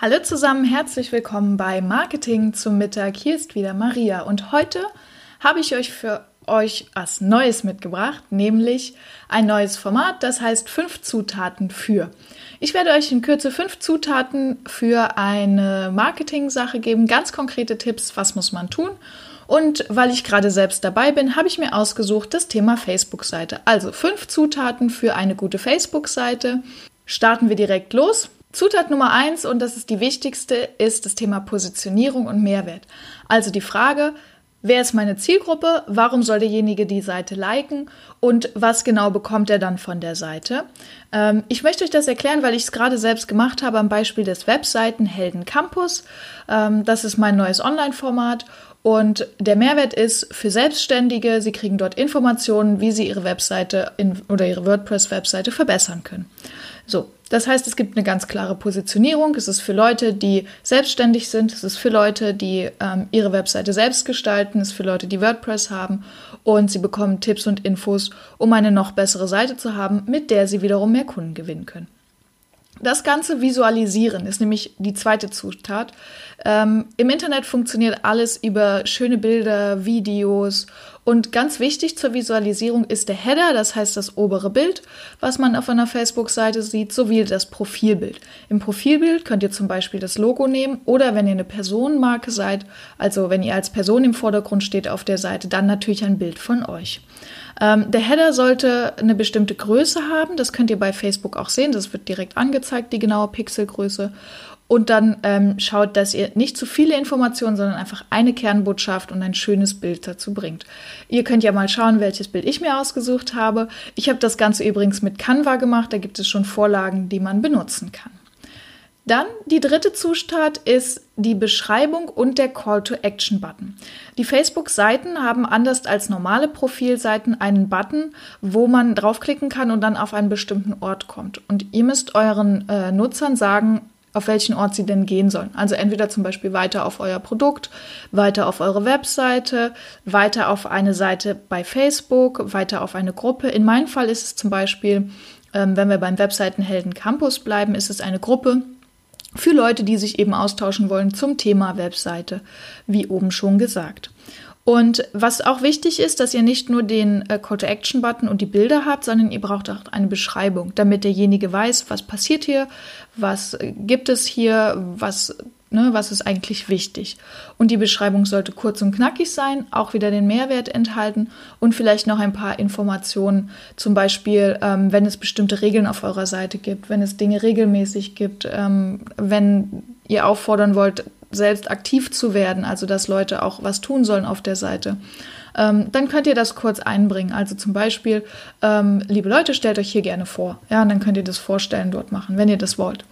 Hallo zusammen, herzlich willkommen bei Marketing zum Mittag. Hier ist wieder Maria und heute habe ich euch für euch was Neues mitgebracht, nämlich ein neues Format, das heißt fünf Zutaten für. Ich werde euch in Kürze fünf Zutaten für eine Marketing-Sache geben, ganz konkrete Tipps, was muss man tun und weil ich gerade selbst dabei bin, habe ich mir ausgesucht das Thema Facebook-Seite. Also fünf Zutaten für eine gute Facebook-Seite. Starten wir direkt los. Zutat Nummer eins, und das ist die wichtigste, ist das Thema Positionierung und Mehrwert. Also die Frage, Wer ist meine Zielgruppe? Warum soll derjenige die Seite liken? Und was genau bekommt er dann von der Seite? Ähm, ich möchte euch das erklären, weil ich es gerade selbst gemacht habe am Beispiel des Webseitenhelden Campus. Ähm, das ist mein neues Online-Format und der Mehrwert ist für Selbstständige, sie kriegen dort Informationen, wie sie ihre Webseite in, oder ihre WordPress-Webseite verbessern können. So, das heißt, es gibt eine ganz klare Positionierung. Es ist für Leute, die selbstständig sind. Es ist für Leute, die ähm, ihre Webseite selbst gestalten. Es ist für Leute, die WordPress haben. Und sie bekommen Tipps und Infos, um eine noch bessere Seite zu haben, mit der sie wiederum mehr Kunden gewinnen können. Das Ganze visualisieren ist nämlich die zweite Zutat. Ähm, Im Internet funktioniert alles über schöne Bilder, Videos und ganz wichtig zur Visualisierung ist der Header, das heißt das obere Bild, was man auf einer Facebook-Seite sieht, sowie das Profilbild. Im Profilbild könnt ihr zum Beispiel das Logo nehmen oder wenn ihr eine Personenmarke seid, also wenn ihr als Person im Vordergrund steht auf der Seite, dann natürlich ein Bild von euch. Ähm, der Header sollte eine bestimmte Größe haben. Das könnt ihr bei Facebook auch sehen. Das wird direkt angezeigt, die genaue Pixelgröße. Und dann ähm, schaut, dass ihr nicht zu viele Informationen, sondern einfach eine Kernbotschaft und ein schönes Bild dazu bringt. Ihr könnt ja mal schauen, welches Bild ich mir ausgesucht habe. Ich habe das Ganze übrigens mit Canva gemacht. Da gibt es schon Vorlagen, die man benutzen kann. Dann die dritte Zutat ist die Beschreibung und der Call-to-Action-Button. Die Facebook-Seiten haben anders als normale Profilseiten einen Button, wo man draufklicken kann und dann auf einen bestimmten Ort kommt. Und ihr müsst euren äh, Nutzern sagen, auf welchen Ort sie denn gehen sollen. Also entweder zum Beispiel weiter auf euer Produkt, weiter auf eure Webseite, weiter auf eine Seite bei Facebook, weiter auf eine Gruppe. In meinem Fall ist es zum Beispiel, ähm, wenn wir beim Webseitenhelden Campus bleiben, ist es eine Gruppe, für Leute, die sich eben austauschen wollen zum Thema Webseite, wie oben schon gesagt. Und was auch wichtig ist, dass ihr nicht nur den äh, Call-to-Action-Button und die Bilder habt, sondern ihr braucht auch eine Beschreibung, damit derjenige weiß, was passiert hier, was äh, gibt es hier, was Ne, was ist eigentlich wichtig? Und die Beschreibung sollte kurz und knackig sein, auch wieder den Mehrwert enthalten und vielleicht noch ein paar Informationen, zum Beispiel, ähm, wenn es bestimmte Regeln auf eurer Seite gibt, wenn es Dinge regelmäßig gibt, ähm, wenn ihr auffordern wollt, selbst aktiv zu werden, also dass Leute auch was tun sollen auf der Seite. Ähm, dann könnt ihr das kurz einbringen. Also zum Beispiel, ähm, liebe Leute, stellt euch hier gerne vor. Ja, und dann könnt ihr das Vorstellen dort machen, wenn ihr das wollt.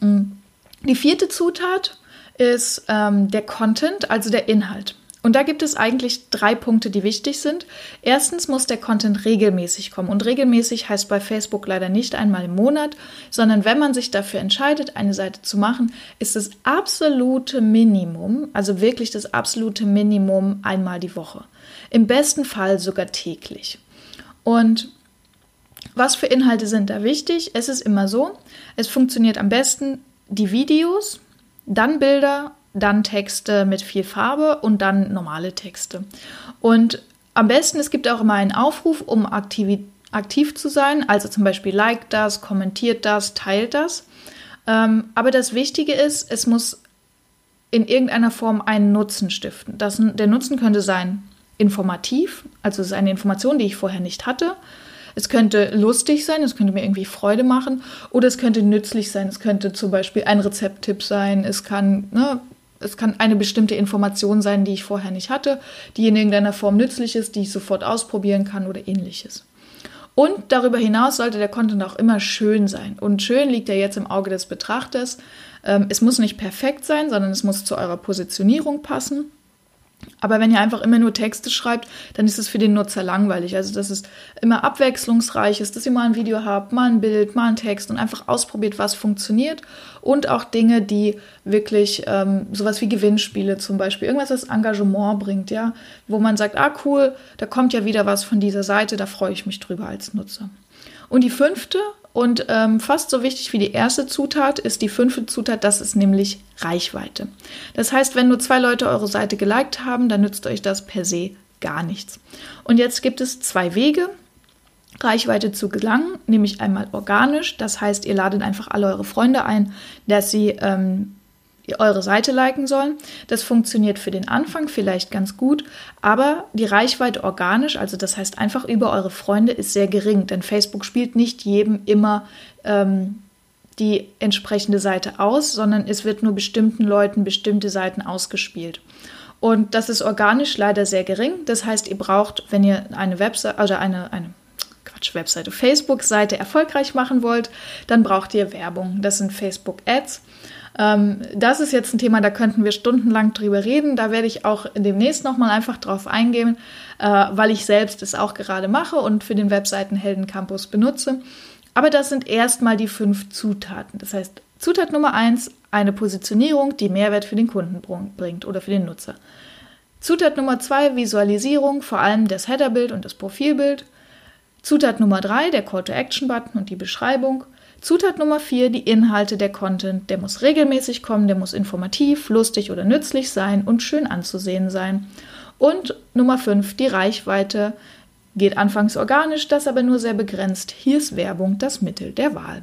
Mhm. Die vierte Zutat ist ähm, der Content, also der Inhalt. Und da gibt es eigentlich drei Punkte, die wichtig sind. Erstens muss der Content regelmäßig kommen. Und regelmäßig heißt bei Facebook leider nicht einmal im Monat, sondern wenn man sich dafür entscheidet, eine Seite zu machen, ist das absolute Minimum, also wirklich das absolute Minimum einmal die Woche. Im besten Fall sogar täglich. Und was für Inhalte sind da wichtig? Es ist immer so, es funktioniert am besten, die Videos, dann Bilder, dann Texte mit viel Farbe und dann normale Texte. Und am besten, es gibt auch immer einen Aufruf, um aktiv, aktiv zu sein. Also zum Beispiel like das, kommentiert das, teilt das. Ähm, aber das Wichtige ist, es muss in irgendeiner Form einen Nutzen stiften. Das, der Nutzen könnte sein informativ, also es ist eine Information, die ich vorher nicht hatte. Es könnte lustig sein, es könnte mir irgendwie Freude machen oder es könnte nützlich sein. Es könnte zum Beispiel ein Rezepttipp sein, es kann, ne, es kann eine bestimmte Information sein, die ich vorher nicht hatte, die in irgendeiner Form nützlich ist, die ich sofort ausprobieren kann oder ähnliches. Und darüber hinaus sollte der Content auch immer schön sein. Und schön liegt ja jetzt im Auge des Betrachters. Ähm, es muss nicht perfekt sein, sondern es muss zu eurer Positionierung passen. Aber wenn ihr einfach immer nur Texte schreibt, dann ist es für den Nutzer langweilig. Also, dass es immer abwechslungsreich ist, dass ihr mal ein Video habt, mal ein Bild, mal ein Text und einfach ausprobiert, was funktioniert. Und auch Dinge, die wirklich ähm, sowas wie Gewinnspiele zum Beispiel, irgendwas, das Engagement bringt, ja, wo man sagt, ah cool, da kommt ja wieder was von dieser Seite, da freue ich mich drüber als Nutzer. Und die fünfte und ähm, fast so wichtig wie die erste Zutat ist die fünfte Zutat, das ist nämlich Reichweite. Das heißt, wenn nur zwei Leute eure Seite geliked haben, dann nützt euch das per se gar nichts. Und jetzt gibt es zwei Wege, Reichweite zu gelangen, nämlich einmal organisch, das heißt, ihr ladet einfach alle eure Freunde ein, dass sie ähm, eure Seite liken sollen. Das funktioniert für den Anfang vielleicht ganz gut, aber die Reichweite organisch, also das heißt einfach über eure Freunde, ist sehr gering, denn Facebook spielt nicht jedem immer ähm, die entsprechende Seite aus, sondern es wird nur bestimmten Leuten bestimmte Seiten ausgespielt. Und das ist organisch leider sehr gering. Das heißt, ihr braucht, wenn ihr eine Webseite oder eine, eine Quatsch, Webseite, Facebook-Seite erfolgreich machen wollt, dann braucht ihr Werbung. Das sind Facebook-Ads. Ähm, das ist jetzt ein Thema, da könnten wir stundenlang drüber reden. Da werde ich auch demnächst nochmal einfach drauf eingehen, äh, weil ich selbst es auch gerade mache und für den Webseitenhelden Campus benutze. Aber das sind erstmal die fünf Zutaten. Das heißt, Zutat Nummer eins, eine Positionierung, die Mehrwert für den Kunden bringt oder für den Nutzer. Zutat Nummer zwei, Visualisierung, vor allem das Headerbild und das Profilbild. Zutat Nummer drei, der Call-to-Action-Button und die Beschreibung. Zutat Nummer 4, die Inhalte der Content. Der muss regelmäßig kommen, der muss informativ, lustig oder nützlich sein und schön anzusehen sein. Und Nummer 5, die Reichweite. Geht anfangs organisch, das aber nur sehr begrenzt. Hier ist Werbung das Mittel der Wahl.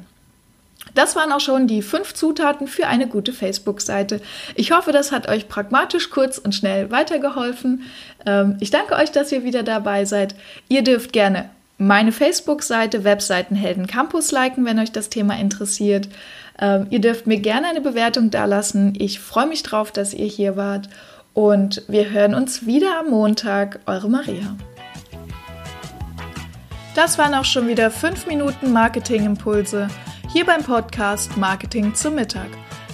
Das waren auch schon die fünf Zutaten für eine gute Facebook-Seite. Ich hoffe, das hat euch pragmatisch, kurz und schnell weitergeholfen. Ähm, ich danke euch, dass ihr wieder dabei seid. Ihr dürft gerne meine Facebook-Seite Webseitenhelden Campus liken, wenn euch das Thema interessiert. Ähm, ihr dürft mir gerne eine Bewertung dalassen. Ich freue mich drauf, dass ihr hier wart. Und wir hören uns wieder am Montag. Eure Maria. Das waren auch schon wieder 5 Minuten Marketing-Impulse hier beim Podcast Marketing zum Mittag.